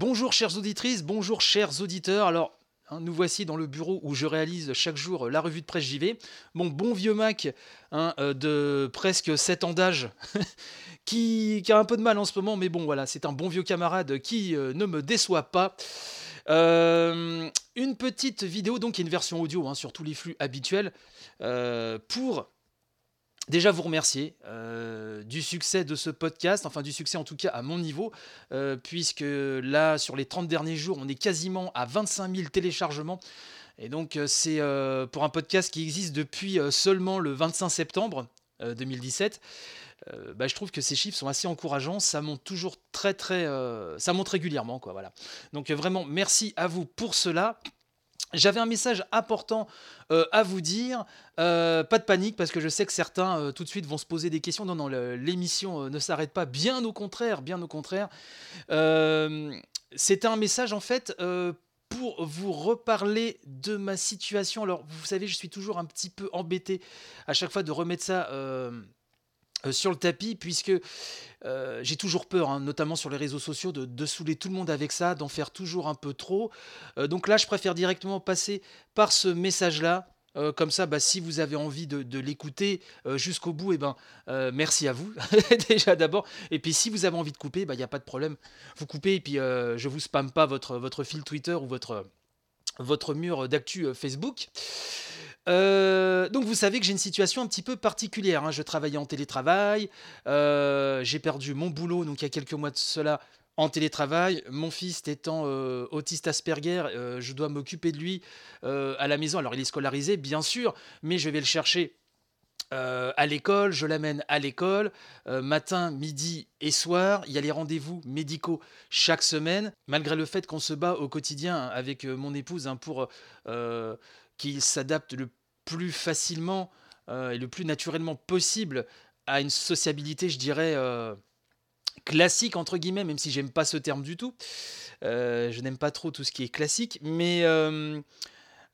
Bonjour chères auditrices, bonjour chers auditeurs. Alors, hein, nous voici dans le bureau où je réalise chaque jour euh, la revue de presse JV. Mon bon vieux Mac hein, euh, de presque 7 ans d'âge, qui, a un peu de mal en ce moment, mais bon voilà, c'est un bon vieux camarade qui euh, ne me déçoit pas. une petite vidéo, donc une version audio hein, sur tous les flux habituels, pour déjà vous remercier euh, du succès de ce podcast, enfin du succès en tout cas à mon niveau, euh, puisque là, sur les 30 derniers jours, on est quasiment à 25 000 téléchargements. Et donc euh, c'est pour un podcast qui existe depuis seulement le 25 septembre 2017. Bah, je trouve que ces chiffres sont assez encourageants, ça monte toujours très très, ça monte régulièrement quoi, voilà. Donc vraiment merci à vous pour cela. J'avais un message important euh, à vous dire. Euh, pas de panique parce que je sais que certains euh, tout de suite vont se poser des questions. Non, non, l'émission ne s'arrête pas. Bien au contraire, bien au contraire. C'était un message en fait pour vous reparler de ma situation. Alors, vous savez, je suis toujours un petit peu embêté à chaque fois de remettre ça sur le tapis, puisque euh, j'ai toujours peur, hein, notamment sur les réseaux sociaux, de, saouler tout le monde avec ça, d'en faire toujours un peu trop. Euh, donc là, je préfère directement passer par ce message-là. comme ça, bah, si vous avez envie de, l'écouter jusqu'au bout, et eh ben, merci à vous, déjà d'abord. Et puis si vous avez envie de couper, il bah, n'y a pas de problème. Vous coupez et puis je vous spamme pas votre, fil Twitter ou votre mur d'actu Facebook. Euh, donc vous savez que j'ai une situation un petit peu particulière. Hein. Je travaillais en télétravail, euh, j'ai perdu mon boulot donc il y a quelques mois de cela en télétravail. Mon fils étant euh, autiste Asperger, je dois m'occuper de lui à la maison. Alors il est scolarisé bien sûr, mais je vais le chercher à l'école, je l'amène à l'école, matin, midi et soir. Il y a les rendez-vous médicaux chaque semaine, malgré le fait qu'on se bat au quotidien avec mon épouse hein, pour qu'il s'adapte le plus facilement euh, et le plus naturellement possible à une sociabilité, je dirais, euh, classique, entre guillemets, même si j'aime pas ce terme du tout. Euh, je n'aime pas trop tout ce qui est classique, mais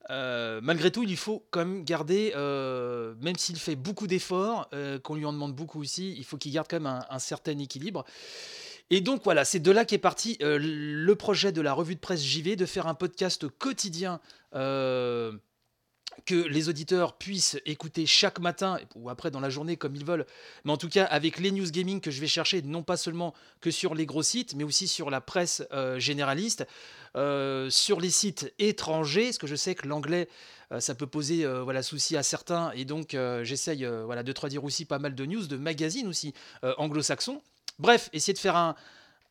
malgré tout, il faut quand même garder, même s'il fait beaucoup d'efforts, qu'on lui en demande beaucoup aussi, il faut qu'il garde quand même un, certain équilibre. Et donc voilà, c'est de là qu'est parti le projet de la revue de presse JV, de faire un podcast quotidien que les auditeurs puissent écouter chaque matin ou après dans la journée comme ils veulent, mais en tout cas avec les news gaming que je vais chercher, non pas seulement que sur les gros sites, mais aussi sur la presse euh, généraliste, euh, sur les sites étrangers, parce que je sais que l'anglais euh, ça peut poser voilà souci à certains, et donc j'essaye voilà de traduire aussi pas mal de news, de magazines aussi anglo-saxons. Bref, essayer de faire un,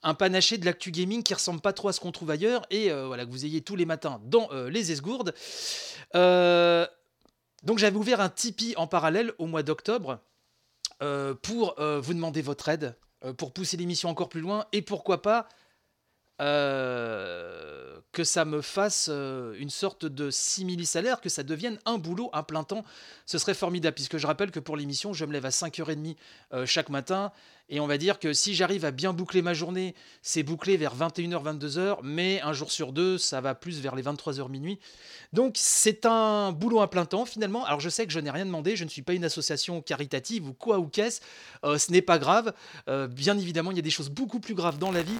un panaché de l'actu gaming qui ressemble pas trop à ce qu'on trouve ailleurs et euh, voilà que vous ayez tous les matins dans euh, les esgourdes. Euh, donc j'avais ouvert un Tipeee en parallèle au mois d'octobre pour vous demander votre aide, pour pousser l'émission encore plus loin et pourquoi pas que ça me fasse une sorte de simili-salaire, que ça devienne un boulot, un plein temps. Ce serait formidable, puisque je rappelle que pour l'émission, je me lève à 5h30 chaque matin. Et on va dire que si j'arrive à bien boucler ma journée, c'est bouclé vers 21h, 22h, mais un jour sur deux, ça va plus vers les 23h minuit. Donc c'est un boulot à plein temps finalement. Alors je sais que je n'ai rien demandé, je ne suis pas une association caritative ou quoi ou qu'est-ce, euh, ce n'est pas grave. Euh, bien évidemment, il y a des choses beaucoup plus graves dans la vie.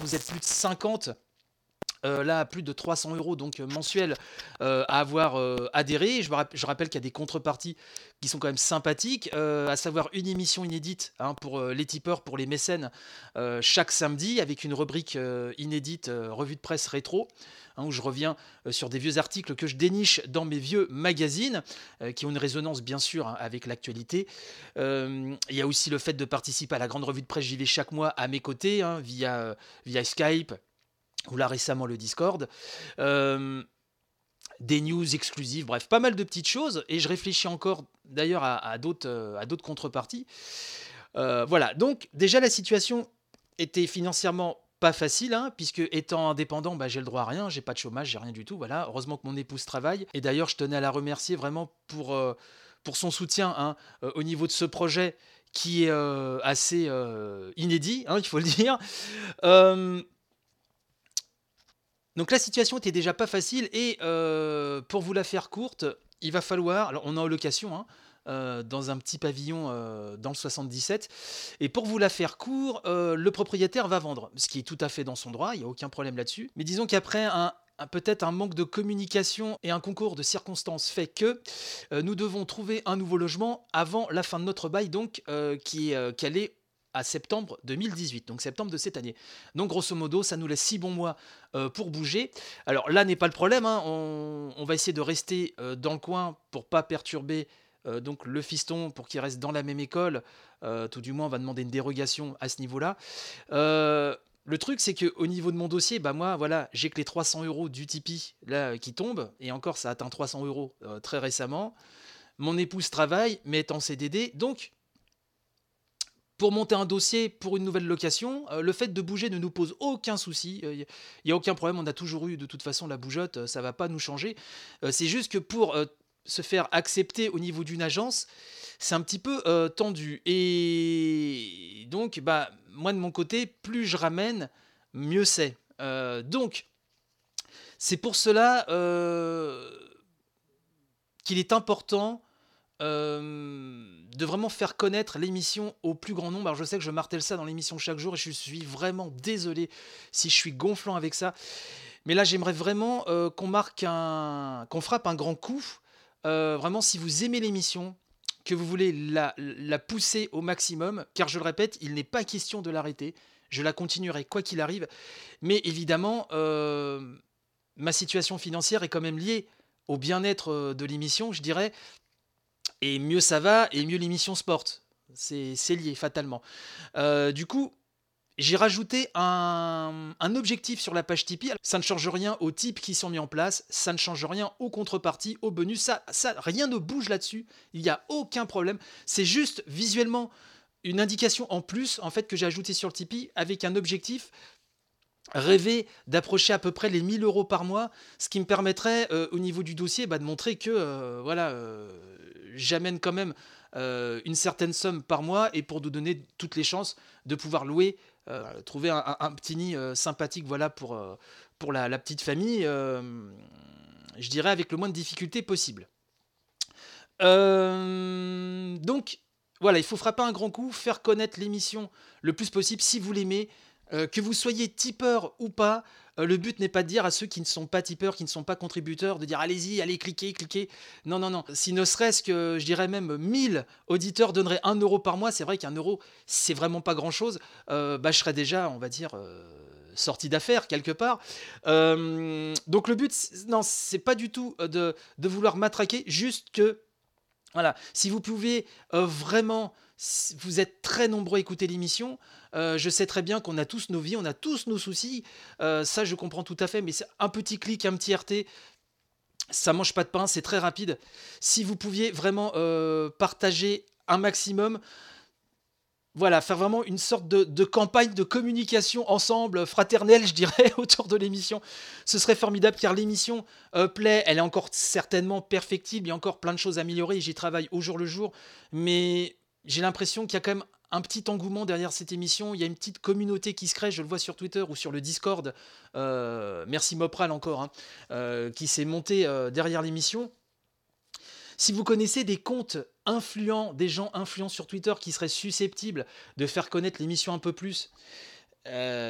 Vous êtes plus 50 euh, là, plus de 300 euros donc euh, mensuels euh, à avoir adhéré. Je, rappelle qu'il y a des contreparties qui sont quand même sympathiques, à savoir une émission inédite hein, pour les tipeurs, pour les mécènes, chaque samedi, avec une rubrique inédite, revue de presse rétro. Hein, où je reviens sur des vieux articles que je déniche dans mes vieux magazines, qui ont une résonance bien sûr hein, avec l'actualité. Il y a aussi le fait de participer à la grande revue de presse, j'y vais chaque mois à mes côtés, via Skype, ou là récemment le Discord. Euh, des news exclusives, bref, pas mal de petites choses, et je réfléchis encore d'ailleurs à, à d'autres euh, contreparties. Euh, voilà, donc déjà la situation était financièrement pas facile, hein, puisque étant indépendant, bah, j'ai le droit à rien, j'ai pas de chômage, j'ai rien du tout, voilà. Heureusement que mon épouse travaille, et d'ailleurs je tenais à la remercier vraiment pour, pour son soutien hein, au niveau de ce projet qui est assez inédit, hein, il faut le dire. Donc la situation était déjà pas facile et euh, pour vous la faire courte, il va falloir, alors on est en location, hein, dans un petit pavillon dans le 77. Et pour vous la faire court, le propriétaire va vendre, ce qui est tout à fait dans son droit, il n'y a aucun problème là-dessus. Mais disons qu'après un, peut-être un manque de communication et un concours de circonstances fait que nous devons trouver un nouveau logement avant la fin de notre bail, donc qui est calé à septembre 2018, donc septembre de cette année. Donc grosso modo, ça nous laisse six bons mois euh, pour bouger. Alors là n'est pas le problème, hein. on, va essayer de rester euh, dans le coin pour pas perturber euh, donc le fiston pour qu'il reste dans la même école. tout du moins, on va demander une dérogation à ce niveau-là. le truc, c'est que au niveau de mon dossier, bah moi, voilà, j'ai que les 300 euros du Tipeee là qui tombent, et encore, ça atteint 300 euros très récemment. Mon épouse travaille, mais est en CDD, donc pour monter un dossier pour une nouvelle location, euh, le fait de bouger ne nous pose aucun souci. Il euh, n'y a aucun problème. On a toujours eu de toute façon la bougeotte. Euh, ça va pas nous changer. c'est juste que pour se faire accepter au niveau d'une agence, c'est un petit peu tendu. Et donc, bah, moi de mon côté, plus je ramène, mieux c'est. donc, c'est pour cela qu'il est important de vraiment faire connaître l'émission au plus grand nombre. Alors je sais que je martèle ça dans l'émission chaque jour et je suis vraiment désolé si je suis gonflant avec ça. Mais là j'aimerais vraiment euh, qu'on marque un, qu'on frappe un grand coup. Euh, vraiment si vous aimez l'émission, que vous voulez la, pousser au maximum, car je le répète, il n'est pas question de l'arrêter. Je la continuerai quoi qu'il arrive. Mais évidemment, euh, ma situation financière est quand même liée au bien-être de l'émission, je dirais, et mieux ça va, et mieux l'émission se porte. C'est lié fatalement. Euh, du coup, j'ai rajouté un, objectif sur la page Tipeee. Ça ne change rien aux types qui sont mis en place, ça ne change rien aux contreparties, aux bonus, ça, rien ne bouge là-dessus. Il n'y a aucun problème. C'est juste visuellement une indication en plus en fait que j'ai ajouté sur le Tipeee avec un objectif rêver d'approcher à peu près les 1000 euros par mois, ce qui me permettrait euh, au niveau du dossier bah, de montrer que euh, voilà, j'amène quand même euh, une certaine somme par mois et pour nous donner toutes les chances de pouvoir louer, euh, trouver un, petit nid euh, sympathique voilà, pour, pour la, petite famille, je dirais avec le moins de difficultés possible. donc voilà, il faut frapper un grand coup, faire connaître l'émission le plus possible si vous l'aimez, que vous soyez tipeur ou pas, euh, le but n'est pas de dire à ceux qui ne sont pas tipeurs, qui ne sont pas contributeurs, de dire allez-y, allez cliquez, cliquez. Non, non, non. Si ne serait-ce que, je dirais même 1000 auditeurs donneraient 1 euro par mois, c'est vrai qu'un euro, c'est vraiment pas grand-chose. Euh, bah, je serais déjà, on va dire... Euh, sorti d'affaires quelque part. donc le but, non, c'est pas du tout de, de vouloir matraquer, juste que, voilà, si vous pouvez vraiment vous êtes très nombreux à écouter l'émission. Euh, je sais très bien qu'on a tous nos vies, on a tous nos soucis. Euh, ça, je comprends tout à fait, mais c'est un petit clic, un petit RT. Ça mange pas de pain, c'est très rapide. Si vous pouviez vraiment euh, partager un maximum, voilà, faire vraiment une sorte de, campagne de communication ensemble, fraternelle, je dirais, autour de l'émission. Ce serait formidable car l'émission plaît, elle est encore certainement perfectible, il y a encore plein de choses à améliorer, j'y travaille au jour le jour, mais j'ai l'impression qu'il y a quand même un petit engouement derrière cette émission. Il y a une petite communauté qui se crée, je le vois sur Twitter ou sur le Discord. Euh, merci Mopral encore, hein, euh, qui s'est monté euh, derrière l'émission. Si vous connaissez des comptes influents, des gens influents sur Twitter qui seraient susceptibles de faire connaître l'émission un peu plus,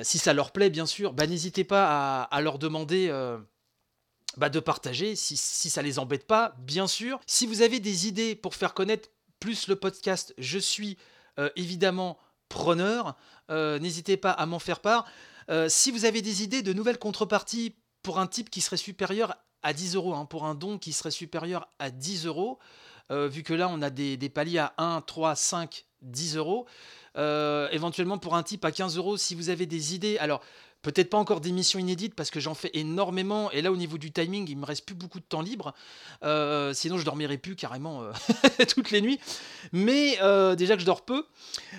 si ça leur plaît bien sûr, bah, n'hésitez pas à, leur demander bah, de partager, si, si ça les embête pas, bien sûr. Si vous avez des idées pour faire connaître plus le podcast, je suis euh, évidemment preneur. Euh, n'hésitez pas à m'en faire part. Euh, si vous avez des idées de nouvelles contreparties pour un type qui serait supérieur à 10 euros, hein, pour un don qui serait supérieur à 10 euros, vu que là on a des, paliers à 1, 3, 5, 10 euros. éventuellement pour un type à 15 euros, si vous avez des idées. Alors, Peut-être pas encore d'émissions inédites parce que j'en fais énormément et là au niveau du timing il me reste plus beaucoup de temps libre. Euh, sinon je dormirais plus carrément euh, toutes les nuits. Mais euh, déjà que je dors peu.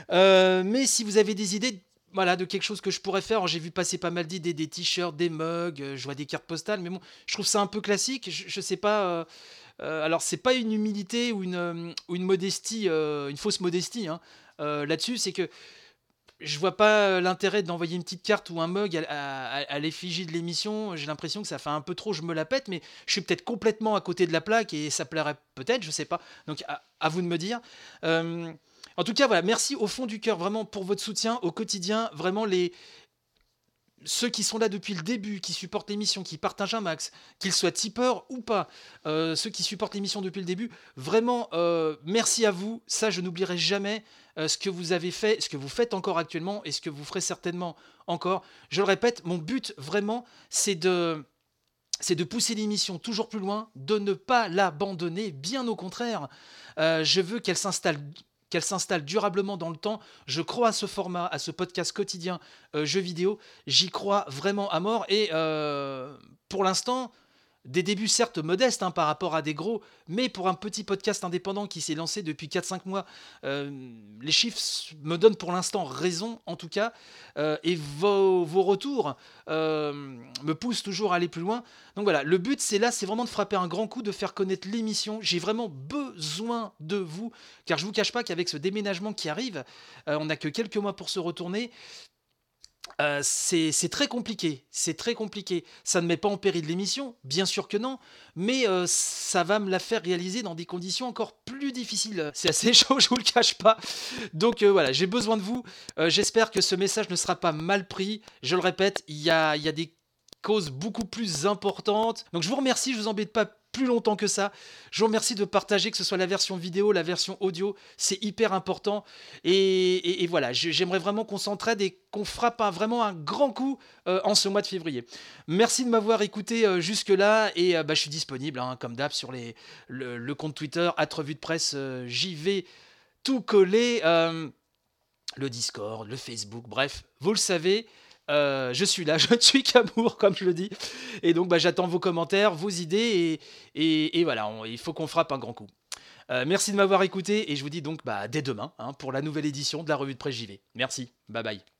mais si vous avez des idées voilà, de quelque chose que je pourrais faire. J'ai vu passer pas mal d'idées, des t-shirts, des mugs, je vois des cartes postales, mais bon, je trouve ça un peu classique. Je, sais pas. alors, c'est pas une humilité ou une, une modestie, une fausse modestie hein, là-dessus, c'est que je vois pas l'intérêt d'envoyer une petite carte ou un mug à, l'effigie de l'émission. J'ai l'impression que ça fait un peu trop, je me la pète, mais je suis peut-être complètement à côté de la plaque et ça plairait peut-être, je sais pas. Donc à, vous de me dire. En tout cas, voilà, merci au fond du cœur vraiment pour votre soutien au quotidien. Vraiment les, ceux qui sont là depuis le début, qui supportent l'émission, qui partagent un max, qu'ils soient tipeurs ou pas, euh, ceux qui supportent l'émission depuis le début, vraiment, euh, merci à vous. Ça, je n'oublierai jamais euh, ce que vous avez fait, ce que vous faites encore actuellement et ce que vous ferez certainement encore. Je le répète, mon but vraiment, c'est de c'est de pousser l'émission toujours plus loin, de ne pas l'abandonner, bien au contraire. je veux qu'elle s'installe qu'elle s'installe durablement dans le temps. Je crois à ce format, à ce podcast quotidien euh, jeux vidéo. J'y crois vraiment à mort. Et euh, pour l'instant, des débuts certes modestes hein, par rapport à des gros, mais pour un petit podcast indépendant qui s'est lancé depuis 4-5 mois, euh, les chiffres me donnent pour l'instant raison en tout cas, euh, et vos, retours euh, me poussent toujours à aller plus loin. Donc voilà, le but c'est là, c'est vraiment de frapper un grand coup, de faire connaître l'émission. J'ai vraiment besoin de vous, car je vous cache pas qu'avec ce déménagement qui arrive, on n'a que quelques mois pour se retourner. Euh, c'est très compliqué, c'est très compliqué. Ça ne met pas en péril l'émission, bien sûr que non, mais euh, ça va me la faire réaliser dans des conditions encore plus difficiles. C'est assez chaud, je vous le cache pas. Donc euh, voilà, j'ai besoin de vous. J'espère que ce message ne sera pas mal pris. Je le répète, il y a, y a des causes beaucoup plus importantes. Donc je vous remercie, je vous embête pas plus longtemps que ça. Je vous remercie de partager, que ce soit la version vidéo, la version audio, c'est hyper important. Et, voilà, j'aimerais vraiment qu'on s'entraide et qu'on frappe vraiment un grand coup euh, en ce mois de février. Merci de m'avoir écouté euh, jusque-là et euh, bah, je suis disponible, hein, comme d'hab, sur les, le, compte Twitter, at revue de presse, j'y vais tout coller. le Discord, le Facebook, bref, vous le savez. Euh, je suis là, je ne suis qu'amour, comme je le dis. Et donc, bah, j'attends vos commentaires, vos idées, et, voilà, il faut qu'on frappe un grand coup. Euh, merci de m'avoir écouté, et je vous dis donc bah, dès demain hein, pour la nouvelle édition de la revue de presse JV. Merci, bye bye.